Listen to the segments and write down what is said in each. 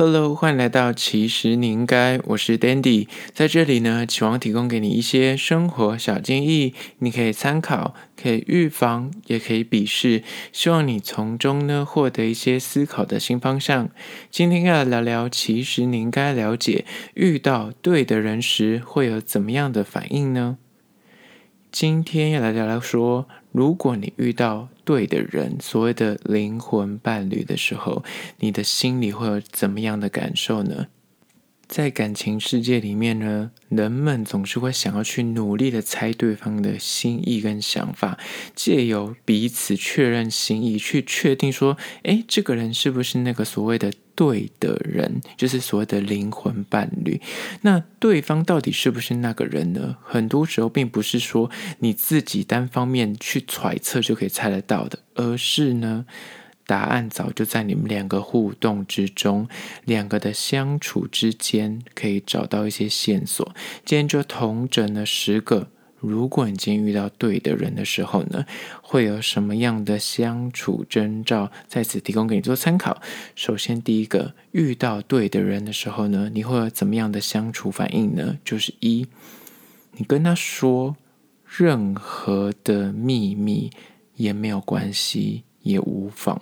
Hello，欢迎来到其实你应该，我是 Dandy，在这里呢，期望提供给你一些生活小建议，你可以参考，可以预防，也可以鄙视，希望你从中呢获得一些思考的新方向。今天要来聊聊，其实你应该了解，遇到对的人时会有怎么样的反应呢？今天要来聊聊说，如果你遇到对的人，所谓的灵魂伴侣的时候，你的心里会有怎么样的感受呢？在感情世界里面呢，人们总是会想要去努力的猜对方的心意跟想法，借由彼此确认心意，去确定说，诶，这个人是不是那个所谓的对的人，就是所谓的灵魂伴侣。那对方到底是不是那个人呢？很多时候并不是说你自己单方面去揣测就可以猜得到的，而是呢。答案早就在你们两个互动之中，两个的相处之间可以找到一些线索。今天就统整了十个，如果你今天遇到对的人的时候呢，会有什么样的相处征兆？在此提供给你做参考。首先，第一个，遇到对的人的时候呢，你会有怎么样的相处反应呢？就是一，你跟他说任何的秘密也没有关系。也无妨。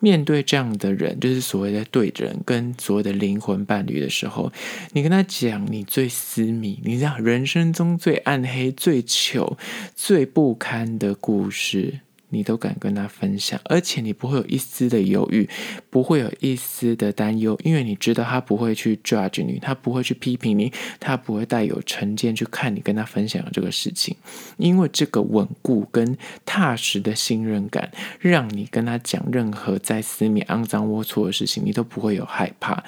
面对这样的人，就是所谓的对人，跟所谓的灵魂伴侣的时候，你跟他讲你最私密，你知道人生中最暗黑、最糗、最不堪的故事。你都敢跟他分享，而且你不会有一丝的犹豫，不会有一丝的担忧，因为你知道他不会去 judge 你，他不会去批评你，他不会带有成见去看你跟他分享的这个事情，因为这个稳固跟踏实的信任感，让你跟他讲任何再私密、肮脏、龌龊的事情，你都不会有害怕，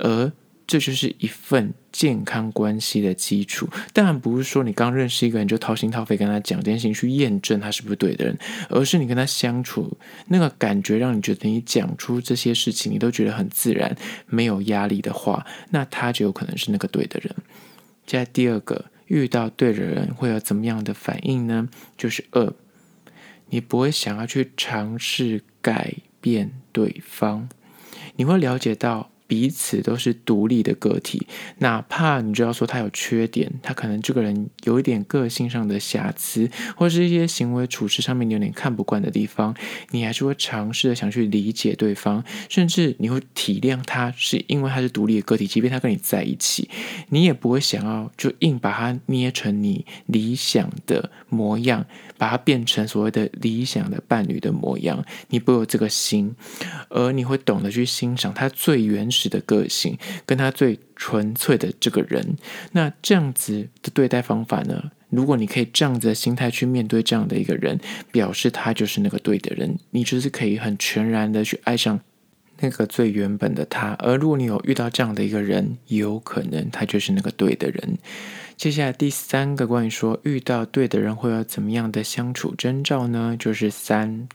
而。这就是一份健康关系的基础。当然不是说你刚认识一个人就掏心掏肺跟他讲这件事情，去验证他是不是对的人，而是你跟他相处那个感觉，让你觉得你讲出这些事情，你都觉得很自然，没有压力的话，那他就有可能是那个对的人。接下来第二个，遇到对的人会有怎么样的反应呢？就是二，你不会想要去尝试改变对方，你会了解到。彼此都是独立的个体，哪怕你就要说他有缺点，他可能这个人有一点个性上的瑕疵，或是一些行为处事上面你有点看不惯的地方，你还是会尝试的想去理解对方，甚至你会体谅他，是因为他是独立的个体，即便他跟你在一起，你也不会想要就硬把他捏成你理想的模样，把他变成所谓的理想的伴侣的模样，你不会有这个心，而你会懂得去欣赏他最原始的个性，跟他最纯粹的这个人，那这样子的对待方法呢？如果你可以这样子的心态去面对这样的一个人，表示他就是那个对的人，你就是可以很全然的去爱上那个最原本的他。而如果你有遇到这样的一个人，有可能他就是那个对的人。接下来第三个关于说遇到对的人会有怎么样的相处征兆呢？就是三，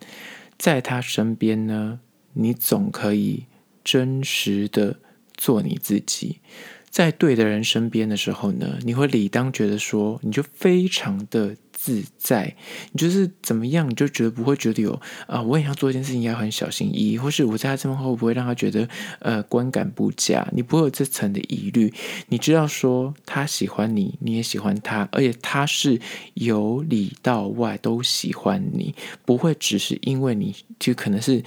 在他身边呢，你总可以。真实的做你自己，在对的人身边的时候呢，你会理当觉得说，你就非常的自在，你就是怎么样，你就觉得不会觉得有啊、我也要做一件事情要很小心翼翼，或是我在他这边会不会让他觉得呃观感不佳？你不会有这层的疑虑，你知道说他喜欢你，你也喜欢他，而且他是由里到外都喜欢你，不会只是因为你就可能是。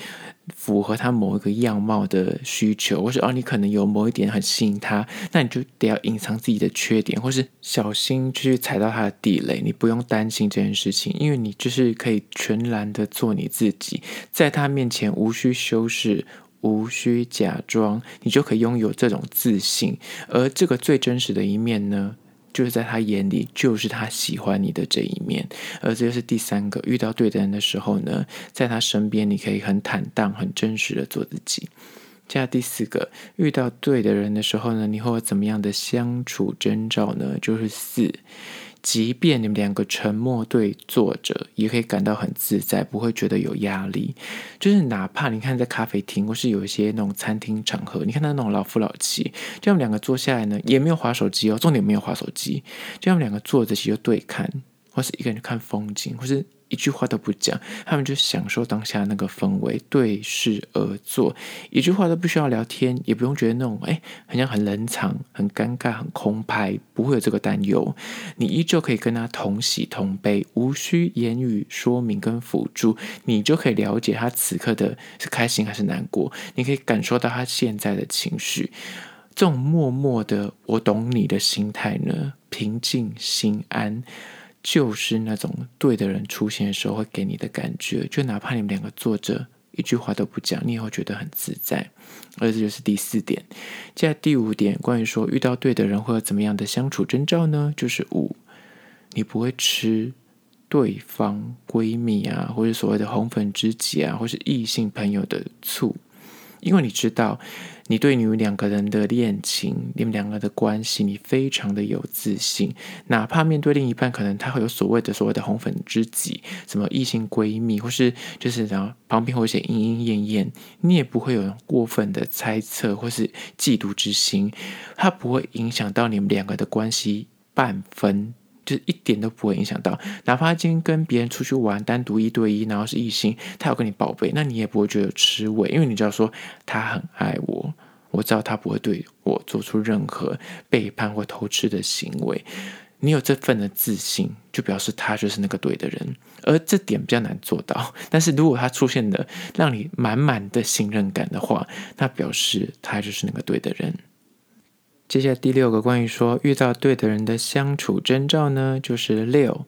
符合他某一个样貌的需求，或是哦，你可能有某一点很吸引他，那你就得要隐藏自己的缺点，或是小心去踩到他的地雷。你不用担心这件事情，因为你就是可以全然的做你自己，在他面前无需修饰，无需假装，你就可以拥有这种自信。而这个最真实的一面呢，就是在他眼里，就是他喜欢你的这一面，而这就是第三个，遇到对的人的时候呢，在他身边，你可以很坦荡、很真实的做自己。接下第四个，遇到对的人的时候呢，你会有怎么样的相处征兆呢？就是四。即便你们两个沉默对坐着，也可以感到很自在，不会觉得有压力。就是哪怕你看在咖啡厅，或是有一些那种餐厅场合，你看到那种老夫老妻，这样两个坐下来呢，也没有划手机哦，重点没有划手机，这样两个坐着其实对看，或是一个人看风景，或是一句话都不讲，他们就享受当下那个氛围，对视而坐，一句话都不需要聊天，也不用觉得那种哎，好像很冷场、很尴尬、很空拍，不会有这个担忧。你依旧可以跟他同喜同悲，无需言语说明跟辅助，你就可以了解他此刻的是开心还是难过，你可以感受到他现在的情绪。这种默默的“我懂你”的心态呢，平静心安。就是那种对的人出现的时候会给你的感觉，就哪怕你们两个坐着一句话都不讲，你也会觉得很自在。而这就是第四点。接下来第五点，关于说遇到对的人会有怎么样的相处征兆呢？就是五，你不会吃对方闺蜜啊，或者所谓的红粉知己啊，或是异性朋友的醋。因为你知道，你对你们两个人的恋情，你们两个的关系，你非常的有自信。哪怕面对另一半，可能他会有所谓的所谓的红粉知己，什么异性闺蜜，或是就是然后旁边会有些莺莺燕燕，你也不会有过分的猜测或是嫉妒之心，它不会影响到你们两个的关系半分。就一点都不会影响到，哪怕今天跟别人出去玩，单独一对一，然后是异性，他有跟你报备，那你也不会觉得有吃味，因为你知道说他很爱我，我知道他不会对我做出任何背叛或偷吃的行为。你有这份的自信，就表示他就是那个对的人，而这点比较难做到。但是如果他出现的让你满满的信任感的话，那表示他就是那个对的人。接下来第六个关于说遇到对的人的相处征兆呢，就是六，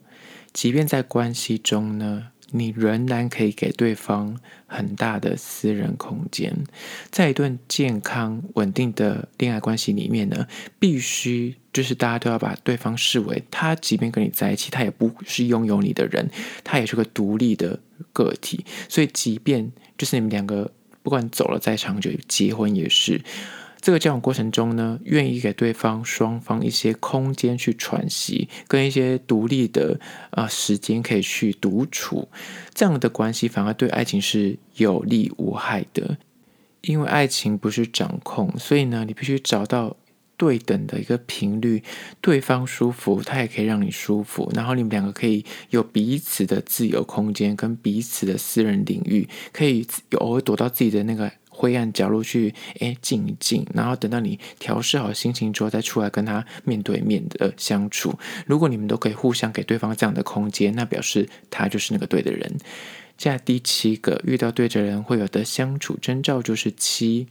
即便在关系中呢，你仍然可以给对方很大的私人空间。在一段健康稳定的恋爱关系里面呢，必须就是大家都要把对方视为他，即便跟你在一起，他也不是拥有你的人，他也是个独立的个体。所以，即便就是你们两个不管走了再长久，结婚也是。这个交往过程中呢，愿意给对方双方一些空间去喘息，跟一些独立的啊、呃、时间可以去独处，这样的关系反而对爱情是有利无害的。因为爱情不是掌控，所以呢，你必须找到对等的一个频率，对方舒服，他也可以让你舒服，然后你们两个可以有彼此的自由空间跟彼此的私人领域，可以偶尔躲到自己的那个。灰暗角落去，哎，静一静，然后等到你调试好心情之后，再出来跟他面对面的相处。如果你们都可以互相给对方这样的空间，那表示他就是那个对的人。接下第七个遇到对的人会有的相处征兆就是七，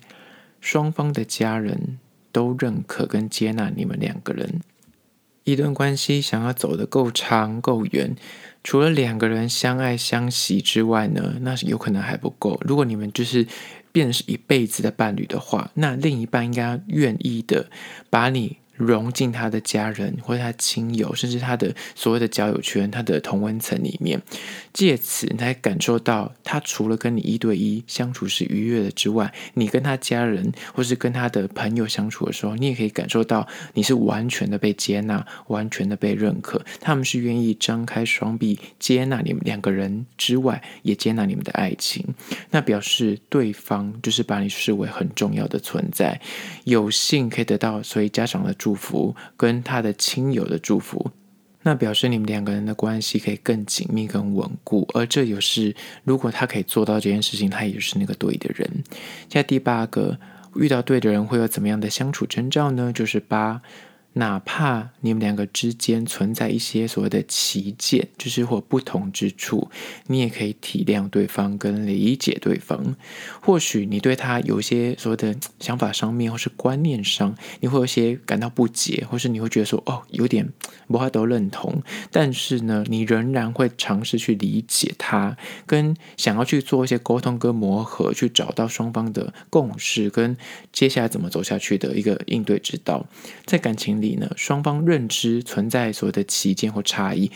双方的家人都认可跟接纳你们两个人。一段关系想要走得够长够远，除了两个人相爱相惜之外呢，那是有可能还不够。如果你们就是。变成是一辈子的伴侣的话，那另一半应该愿意的把你。融进他的家人或者他亲友，甚至他的所谓的交友圈、他的同温层里面，借此你才感受到他除了跟你一对一相处是愉悦的之外，你跟他家人或是跟他的朋友相处的时候，你也可以感受到你是完全的被接纳、完全的被认可。他们是愿意张开双臂接纳你们两个人之外，也接纳你们的爱情。那表示对方就是把你视为很重要的存在，有幸可以得到所以家长的。祝福跟他的亲友的祝福，那表示你们两个人的关系可以更紧密、更稳固。而这也是，如果他可以做到这件事情，他也是那个对的人。现在第八个，遇到对的人会有怎么样的相处征兆呢？就是八。哪怕你们两个之间存在一些所谓的歧见，就是或不同之处，你也可以体谅对方跟理解对方。或许你对他有一些所谓的想法上面，或是观念上，你会有些感到不解，或是你会觉得说哦，有点不太都认同。但是呢，你仍然会尝试去理解他，跟想要去做一些沟通跟磨合，去找到双方的共识，跟接下来怎么走下去的一个应对之道，在感情里。呢，双方认知存在所谓的歧见或差异，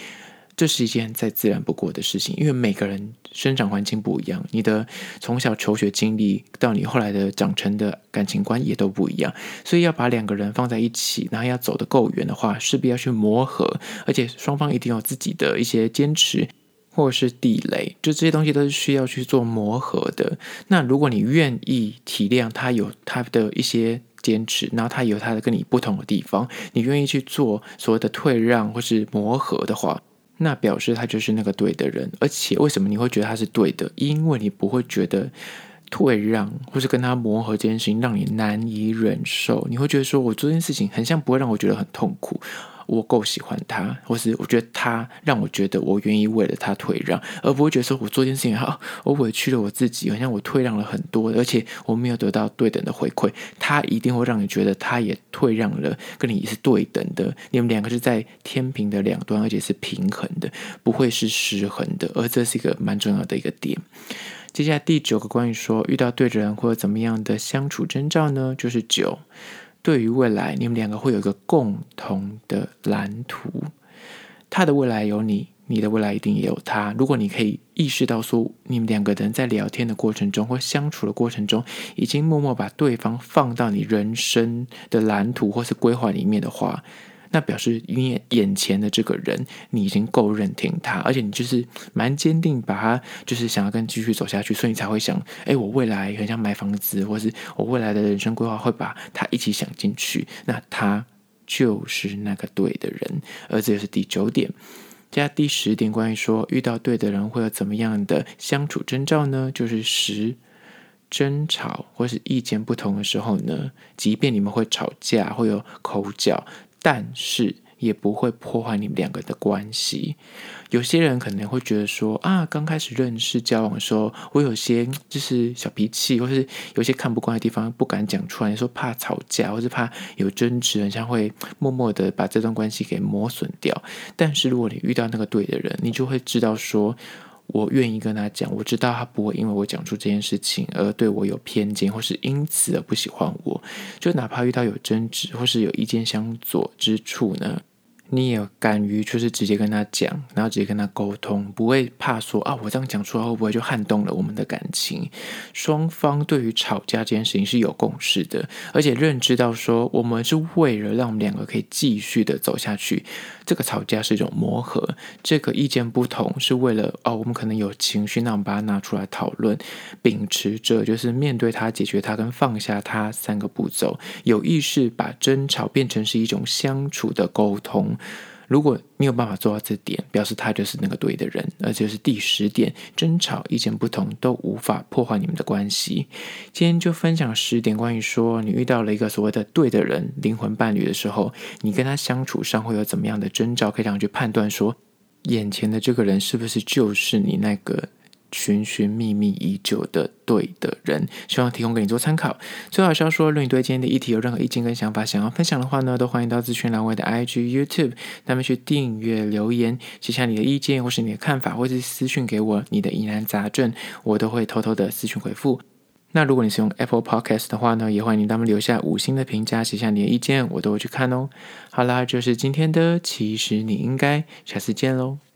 这是一件再自然不过的事情。因为每个人生长环境不一样，你的从小求学经历到你后来的长成的感情观也都不一样，所以要把两个人放在一起，然后要走得够远的话，势必要去磨合，而且双方一定有自己的一些坚持或者是地雷，就这些东西都是需要去做磨合的。那如果你愿意体谅他有他的一些。坚持，然后他有他的跟你不同的地方，你愿意去做所谓的退让或是磨合的话，那表示他就是那个对的人。而且为什么你会觉得他是对的？因为你不会觉得退让或是跟他磨合这件事情让你难以忍受。你会觉得说，我做这件事情很像不会让我觉得很痛苦。我够喜欢他，或是我觉得他让我觉得我愿意为了他退让，而不会觉得说我做件事情好，我委屈了我自己，好像我退让了很多，而且我没有得到对等的回馈。他一定会让你觉得他也退让了，跟你也是对等的，你们两个是在天平的两端，而且是平衡的，不会是失衡的。而这是一个蛮重要的一个点。接下来第九个关于说遇到对的人或者怎么样的相处征兆呢，就是九。对于未来，你们两个会有一个共同的蓝图。他的未来有你，你的未来一定也有他。如果你可以意识到说，你们两个人在聊天的过程中或相处的过程中，已经默默把对方放到你人生的蓝图或是规划里面的话。那表示你眼前的这个人，你已经够认定他，而且你就是蛮坚定，把他就是想要跟继续走下去，所以你才会想，哎，我未来很想买房子，或是我未来的人生规划会把他一起想进去。那他就是那个对的人，而这就是第九点。加第十点，关于说遇到对的人会有怎么样的相处征兆呢？就是十争吵或是意见不同的时候呢，即便你们会吵架，会有口角。但是也不会破坏你们两个的关系。有些人可能会觉得说啊，刚开始认识交往的时候，我有些就是小脾气，或是有些看不惯的地方不敢讲出来，说怕吵架，或是怕有争执，很像会默默的把这段关系给磨损掉。但是如果你遇到那个对的人，你就会知道说。我愿意跟他讲，我知道他不会因为我讲出这件事情而对我有偏见，或是因此而不喜欢我。就哪怕遇到有争执，或是有意见相左之处呢？你也敢于就是直接跟他讲，然后直接跟他沟通，不会怕说啊，我这样讲出来会不会就撼动了我们的感情？双方对于吵架这件事情是有共识的，而且认知到说我们是为了让我们两个可以继续的走下去。这个吵架是一种磨合，这个意见不同是为了哦，我们可能有情绪，那我们把它拿出来讨论，秉持着就是面对它、解决它跟放下它三个步骤，有意识把争吵变成是一种相处的沟通。如果没有办法做到这点，表示他就是那个对的人，而且是第十点，争吵意见不同都无法破坏你们的关系。今天就分享十点关于说，你遇到了一个所谓的对的人，灵魂伴侣的时候，你跟他相处上会有怎么样的征兆，可以让你去判断说，眼前的这个人是不是就是你那个。寻寻觅觅已久的对的人，希望提供给你做参考。最后是要说，如果你对今天的议题有任何意见跟想法，想要分享的话呢，都欢迎到资讯栏位的 IG、YouTube，那么去订阅、留言，写下你的意见或是你的看法，或是私讯给我你的疑难杂症，我都会偷偷的私讯回复。那如果你是用 Apple Podcast 的话呢，也欢迎你他们留下五星的评价，写下你的意见，我都会去看哦。好啦，就是今天的，其实你应该下次见喽。